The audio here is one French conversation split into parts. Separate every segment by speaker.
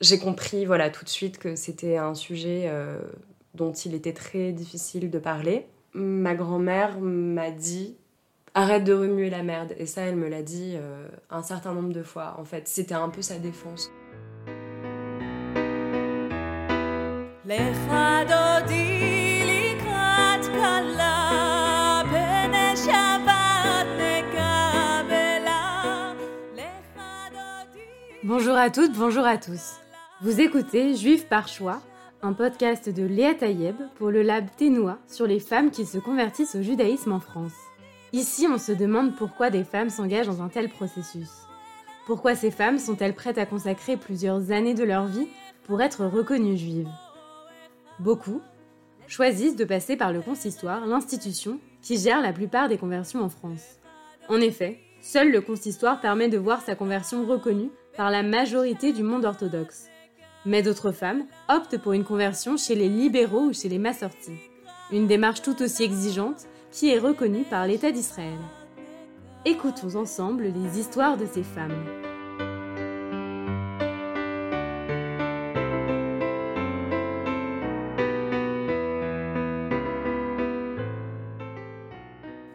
Speaker 1: J'ai compris voilà tout de suite que c'était un sujet euh, dont il était très difficile de parler. Ma grand-mère m'a dit arrête de remuer la merde et ça elle me l'a dit euh, un certain nombre de fois en fait c'était un peu sa défense.
Speaker 2: Bonjour à toutes, bonjour à tous. Vous écoutez Juif par choix, un podcast de Léa Tayeb pour le lab Ténois sur les femmes qui se convertissent au judaïsme en France. Ici, on se demande pourquoi des femmes s'engagent dans un tel processus. Pourquoi ces femmes sont-elles prêtes à consacrer plusieurs années de leur vie pour être reconnues juives? Beaucoup choisissent de passer par le consistoire, l'institution qui gère la plupart des conversions en France. En effet, seul le consistoire permet de voir sa conversion reconnue par la majorité du monde orthodoxe. Mais d'autres femmes optent pour une conversion chez les libéraux ou chez les massortis. Une démarche tout aussi exigeante qui est reconnue par l'État d'Israël. Écoutons ensemble les histoires de ces femmes.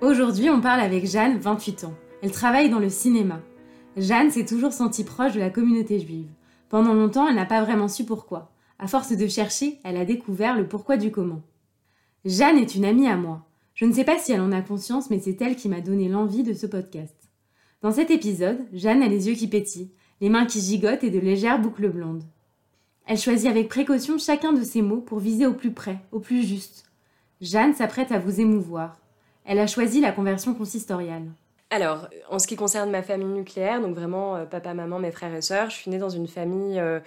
Speaker 2: Aujourd'hui, on parle avec Jeanne, 28 ans. Elle travaille dans le cinéma. Jeanne s'est toujours sentie proche de la communauté juive. Pendant longtemps, elle n'a pas vraiment su pourquoi. À force de chercher, elle a découvert le pourquoi du comment. Jeanne est une amie à moi. Je ne sais pas si elle en a conscience, mais c'est elle qui m'a donné l'envie de ce podcast. Dans cet épisode, Jeanne a les yeux qui pétillent, les mains qui gigotent et de légères boucles blondes. Elle choisit avec précaution chacun de ses mots pour viser au plus près, au plus juste. Jeanne s'apprête à vous émouvoir. Elle a choisi la conversion consistoriale.
Speaker 1: Alors, en ce qui concerne ma famille nucléaire, donc vraiment euh, papa, maman, mes frères et sœurs, je suis née dans une famille euh,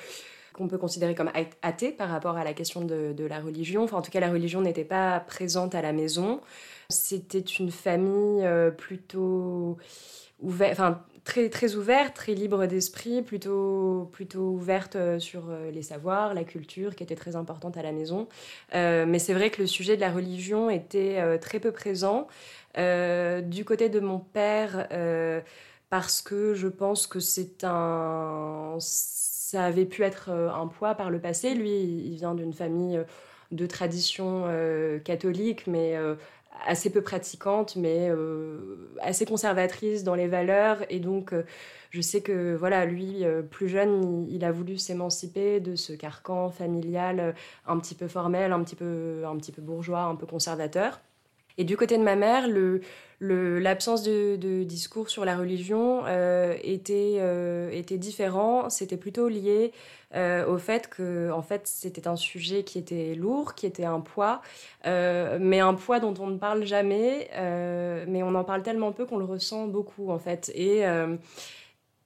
Speaker 1: qu'on peut considérer comme athée par rapport à la question de, la religion. Enfin, en tout cas, la religion n'était pas présente à la maison. C'était une famille euh, plutôt ouverte, enfin très très ouverte, très libre d'esprit, plutôt plutôt ouverte sur les savoirs, la culture, qui était très importante à la maison. mais c'est vrai que le sujet de la religion était très peu présent. Euh, du côté de mon père, euh, parce que je pense que c'est un. Ça avait pu être euh, un poids par le passé. Lui, il vient d'une famille de tradition catholique, mais assez peu pratiquante, mais assez conservatrice dans les valeurs. Et donc, je sais que, voilà, lui, plus jeune, il, a voulu s'émanciper de ce carcan familial un petit peu formel, un petit peu, un petit peu bourgeois, un peu conservateur. Et du côté de ma mère, l'absence de, discours sur la religion euh, était, euh, était différent. C'était plutôt lié euh, au fait que en fait, c'était un sujet qui était lourd, qui était un poids, mais un poids dont on ne parle jamais, mais on en parle tellement peu qu'on le ressent beaucoup en fait.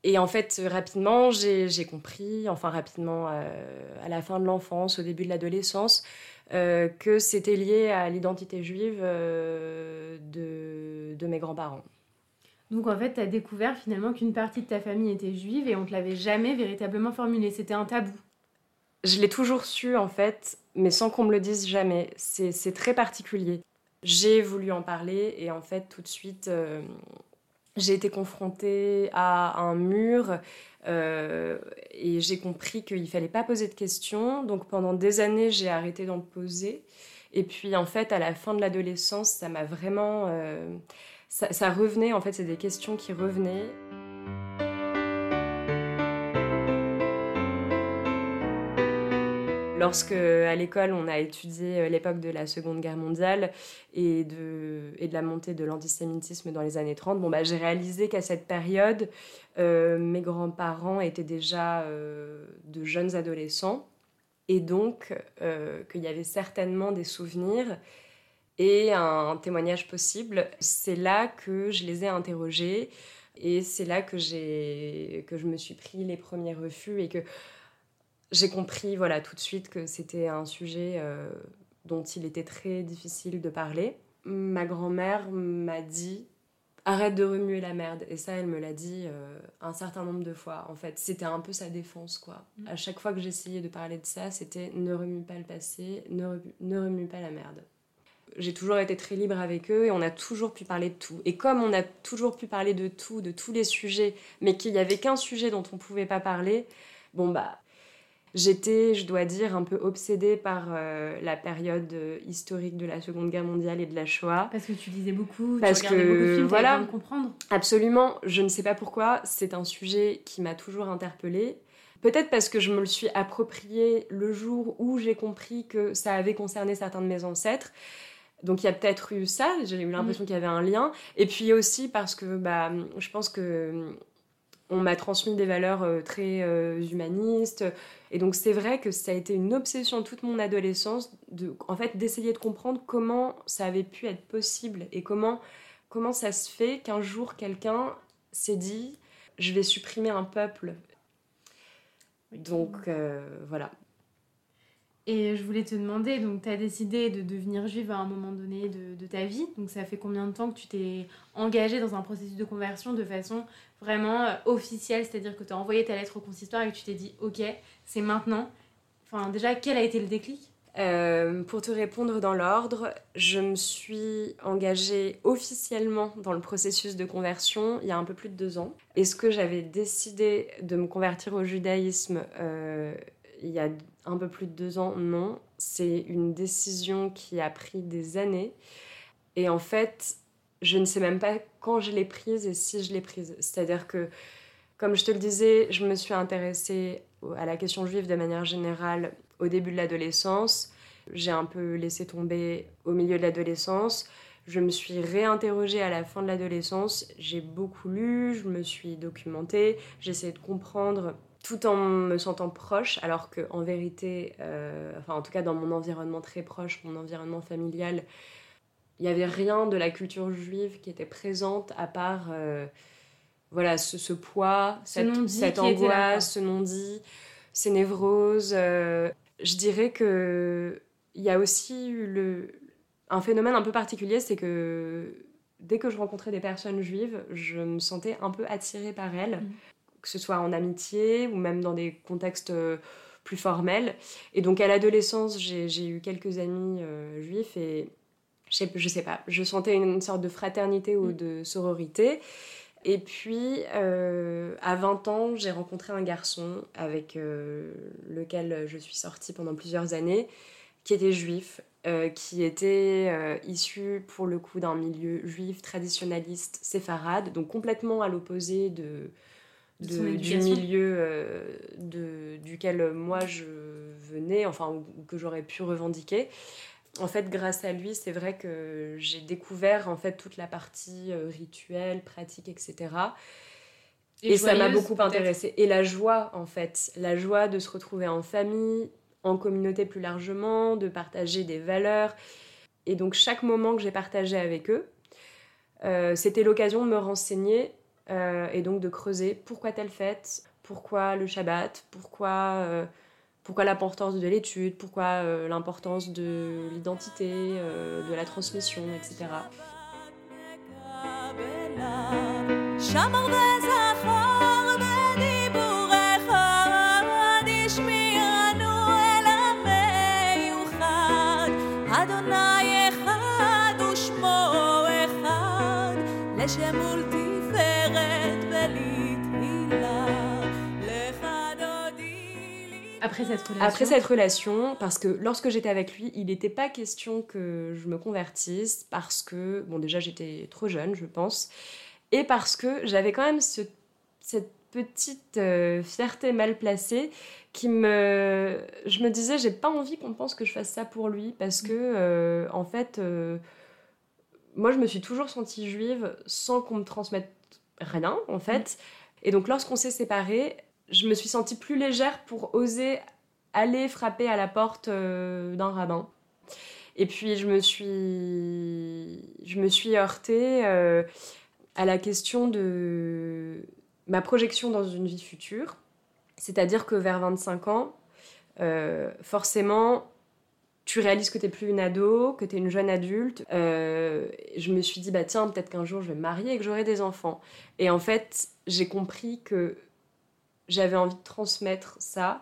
Speaker 1: Et en fait, rapidement, j'ai compris, enfin rapidement, à la fin de l'enfance, au début de l'adolescence, que c'était lié à l'identité juive euh, de, de, mes grands-parents.
Speaker 2: Donc en fait, tu as découvert finalement qu'une partie de ta famille était juive et on te l'avait jamais véritablement formulé, c'était un tabou.
Speaker 1: Je l'ai toujours su en fait, mais sans qu'on me le dise jamais. C'est très particulier. J'ai voulu en parler et en fait tout de suite, euh, j'ai été confrontée à un mur euh, et j'ai compris qu'il fallait pas poser de questions. Donc pendant des années, j'ai arrêté d'en poser. Et puis en fait, à la fin de l'adolescence, ça m'a vraiment... Euh, ça, revenait, en fait, c'est des questions qui revenaient. Lorsque, à l'école, on a étudié euh, l'époque de la Seconde Guerre mondiale et de, et de la montée de l'antisémitisme dans les années 30, bon, bah, j'ai réalisé qu'à cette période, euh, mes grands-parents étaient déjà euh, de jeunes adolescents et donc qu'il y avait certainement des souvenirs et un témoignage possible. C'est là que je les ai interrogés et c'est là que, que je me suis pris les premiers refus et que j'ai compris voilà, tout de suite que c'était un sujet euh, dont il était très difficile de parler. Ma grand-mère m'a dit arrête de remuer la merde. Et ça, elle me l'a dit euh, un certain nombre de fois. En fait, c'était un peu sa défense, quoi. Mm. À chaque fois que j'essayais de parler de ça, c'était ne remue pas le passé, ne, ne remue pas la merde. J'ai toujours été très libre avec eux et on a toujours pu parler de tout. Et comme on a toujours pu parler de tout, de tous les sujets, mais qu'il n'y avait qu'un sujet dont on ne pouvait pas parler, bon bah J'étais, je dois dire, un peu obsédée par euh, la période euh, historique de la Seconde Guerre mondiale et de la Shoah.
Speaker 2: Parce que tu lisais beaucoup,
Speaker 1: Parce
Speaker 2: tu regardais
Speaker 1: que,
Speaker 2: beaucoup de films,
Speaker 1: voilà.
Speaker 2: de comprendre.
Speaker 1: Absolument, je ne sais pas pourquoi, c'est un sujet qui m'a toujours interpellée. Peut-être parce que je me le suis approprié le jour où j'ai compris que ça avait concerné certains de mes ancêtres. Donc il y a peut-être eu ça, j'ai eu l'impression qu'il y avait un lien. Et puis aussi parce que bah, je pense que on m'a transmis des valeurs euh, très euh, humanistes. Et donc c'est vrai que ça a été une obsession toute mon adolescence, en fait, d'essayer de comprendre comment ça avait pu être possible et comment, comment ça se fait qu'un jour quelqu'un s'est dit je vais supprimer un peuple. Donc euh, voilà.
Speaker 2: Et je voulais te demander, donc tu as décidé de devenir juive à un moment donné de, de, ta vie. Donc ça fait combien de temps que tu t'es engagée dans un processus de conversion de façon vraiment euh, officielle C'est-à-dire que tu as envoyé ta lettre au consistoire et que tu t'es dit, ok, c'est maintenant. Enfin déjà, quel a été le déclic?
Speaker 1: Euh, pour te répondre dans l'ordre, je me suis engagée officiellement dans le processus de conversion il y a un peu plus de deux ans. Est-ce que j'avais décidé de me convertir au judaïsme euh, il y a un peu plus de deux ans Non. C'est une décision qui a pris des années. Et en fait, je ne sais même pas quand je l'ai prise et si je l'ai prise. C'est-à-dire que, comme je te le disais, je me suis intéressée à la question juive de manière générale au début de l'adolescence. J'ai un peu laissé tomber au milieu de l'adolescence. Je me suis réinterrogée à la fin de l'adolescence. J'ai beaucoup lu, je me suis documentée, j'ai essayé de comprendre tout en me sentant proche, alors qu'en vérité, euh, enfin en tout cas dans mon environnement très proche, mon environnement familial, il n'y avait rien de la culture juive qui était présente à part euh, voilà, ce, ce poids,
Speaker 2: Ce
Speaker 1: cette, angoisse, ce non-dit, ces névroses. euh, je dirais que il y a aussi eu le, un phénomène un peu particulier, c'est que dès que je rencontrais des personnes juives, je me sentais un peu attirée par elles,
Speaker 2: Mhm.
Speaker 1: que ce soit en amitié ou même dans des contextes euh, plus formels. Et donc à l'adolescence, j'ai j'ai eu quelques amis euh, juifs et je sais, je sais pas, je sentais une sorte de fraternité ou
Speaker 2: Mhm.
Speaker 1: de sororité. Et puis, euh, à 20 ans, j'ai rencontré un garçon avec euh, lequel je suis sortie pendant plusieurs années, qui était juif, euh, qui était issu pour le coup d'un milieu juif traditionnaliste séfarade, donc complètement à l'opposé de,
Speaker 2: De
Speaker 1: du milieu euh, de, duquel moi je venais, enfin, ou que j'aurais pu revendiquer. En fait, grâce à lui, c'est vrai que j'ai découvert en fait toute la partie euh, rituelle, pratique, etc. Et, ça m'a beaucoup intéressée. Et la joie, en fait, la joie de se retrouver en famille, en communauté plus largement, de partager des valeurs. Et donc chaque moment que j'ai partagé avec eux, euh, c'était l'occasion de me renseigner euh, et donc de creuser pourquoi telle fête, pourquoi le Shabbat, pourquoi, euh, pourquoi l'importance de l'étude, pourquoi euh, l'importance de l'identité, euh, de la transmission, etc.
Speaker 2: Après cette relation.
Speaker 1: Après cette relation, parce que lorsque j'étais avec lui, il n'était pas question que je me convertisse, parce que, bon, déjà j'étais trop jeune, je pense, et parce que j'avais quand même ce- cette petite euh, fierté mal placée qui me. Je me disais, j'ai pas envie qu'on pense que je fasse ça pour lui, parce que, euh, en fait, euh, moi je me suis toujours sentie juive sans qu'on me transmette rien, en fait. Et donc lorsqu'on s'est séparés, je me suis sentie plus légère pour oser aller frapper à la porte euh, d'un rabbin. Et puis je me suis, je me suis heurtée euh, à la question de ma projection dans une vie future. C'est-à-dire que vers 25 ans, euh, forcément, tu réalises que tu n'es plus une ado, que tu es une jeune adulte. Je me suis dit, bah tiens, peut-être qu'un jour je vais me marier et que j'aurai des enfants. Et en fait, j'ai compris que j'avais envie de transmettre ça.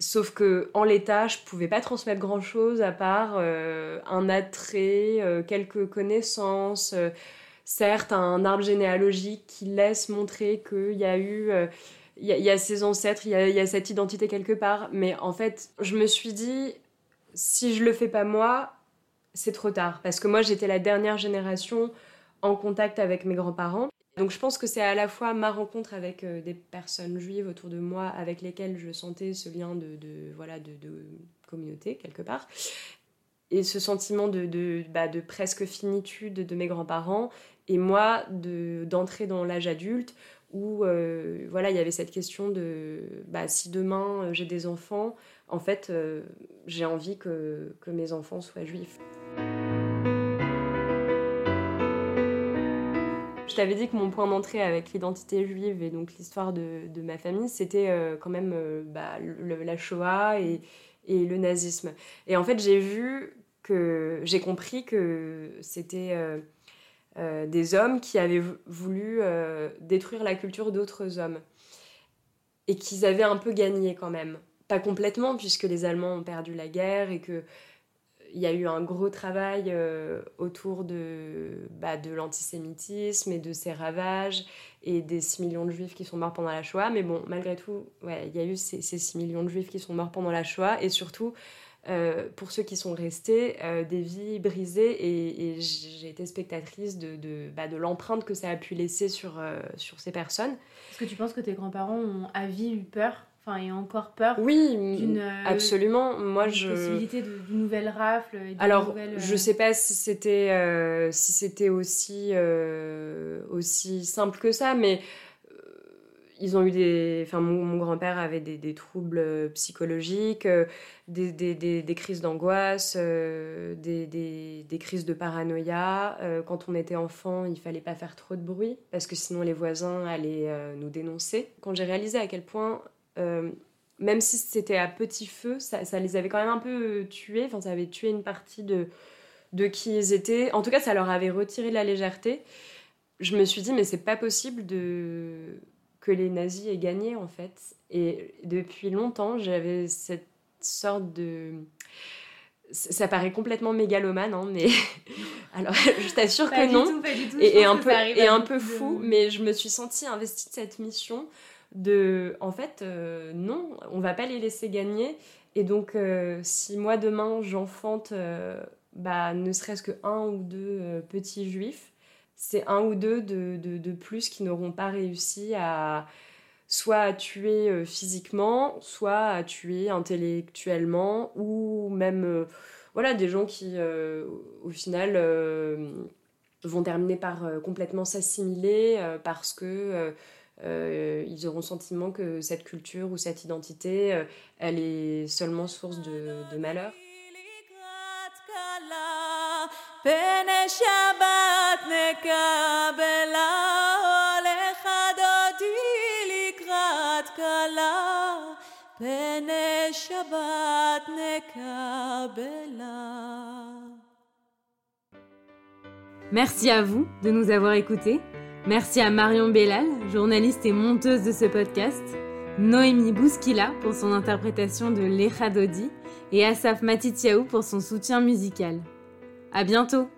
Speaker 1: Sauf que en l'état, je pouvais pas transmettre grand chose à part euh, un attrait, euh, quelques connaissances, euh, certes un arbre généalogique qui laisse montrer qu'il y a eu il y, a ses ancêtres, il y y a cette identité quelque part. Mais en fait, je me suis dit, si je le fais pas moi, c'est trop tard. Parce que moi, j'étais la dernière génération en contact avec mes grands-parents. Donc je pense que c'est à la fois ma rencontre avec euh, des personnes juives autour de moi avec lesquelles je sentais ce lien de, voilà, de, communauté quelque part. Et ce sentiment de, de, bah, de presque finitude de mes grands-parents. Et moi, d'entrer dans l'âge adulte où euh, voilà, il y avait cette question de bah, si demain euh, j'ai des enfants, en fait, j'ai envie que, que mes enfants soient juifs. Je t'avais dit que mon point d'entrée avec l'identité juive et donc l'histoire de, ma famille, c'était euh, quand même euh, bah, la Shoah et, et, le nazisme. Et en fait, j'ai vu que j'ai compris que c'était euh, des hommes qui avaient voulu détruire la culture d'autres hommes et qu'ils avaient un peu gagné quand même. Pas complètement, puisque les Allemands ont perdu la guerre et que il y a eu un gros travail euh, autour de, bah, de l'antisémitisme et de ses ravages et des 6 millions de juifs qui sont morts pendant la Shoah. Mais bon, malgré tout, ouais, il y a eu ces, ces, 6 millions de juifs qui sont morts pendant la Shoah et surtout, euh, pour ceux qui sont restés, euh, des vies brisées. Et, j'ai été spectatrice de, de, bah, de l'empreinte que ça a pu laisser sur, sur ces personnes.
Speaker 2: Est-ce que tu penses que tes grands-parents ont à vie eu peur? Enfin, et encore peur
Speaker 1: oui d'une euh, absolument. moi je
Speaker 2: possibilité d'une nouvelle rafle
Speaker 1: alors je euh, sais pas si c'était euh, si c'était aussi aussi simple que ça mais ils ont eu des enfin mon, grand-père avait des, des, troubles psychologiques des, des, des, crises d'angoisse des, des, crises de paranoïa. Quand on était enfant il fallait pas faire trop de bruit parce que sinon les voisins allaient nous dénoncer. Quand j'ai réalisé à quel point euh, même si c'était à petit feu, ça, ça, les avait quand même un peu tués. Enfin, ça avait tué une partie de, de qui ils étaient. En tout cas, ça leur avait retiré la légèreté. Je me suis dit, mais c'est pas possible de... que les nazis aient gagné, en fait. Et depuis longtemps, j'avais cette sorte de. Ça paraît complètement mégalomane, hein, mais alors je t'assure que non. Et, et, un peu, et un peu fou, mais je me suis sentie investie de cette mission de en fait euh, non on va pas les laisser gagner. Et donc euh, si moi demain j'enfante euh, bah, ne serait-ce que un ou deux petits juifs c'est un ou deux de, de, plus qui n'auront pas réussi à soit à tuer physiquement soit à tuer intellectuellement ou même voilà des gens qui au final vont terminer par complètement s'assimiler parce que ils auront le sentiment que cette culture ou cette identité, euh, elle est seulement source de, de malheur.
Speaker 2: Merci à vous de nous avoir écoutés. Merci à Marion Bellal, journaliste et monteuse de ce podcast, Noémie Bouskila pour son interprétation de L'Echadodi et Asaf Matitiaou pour son soutien musical. À bientôt!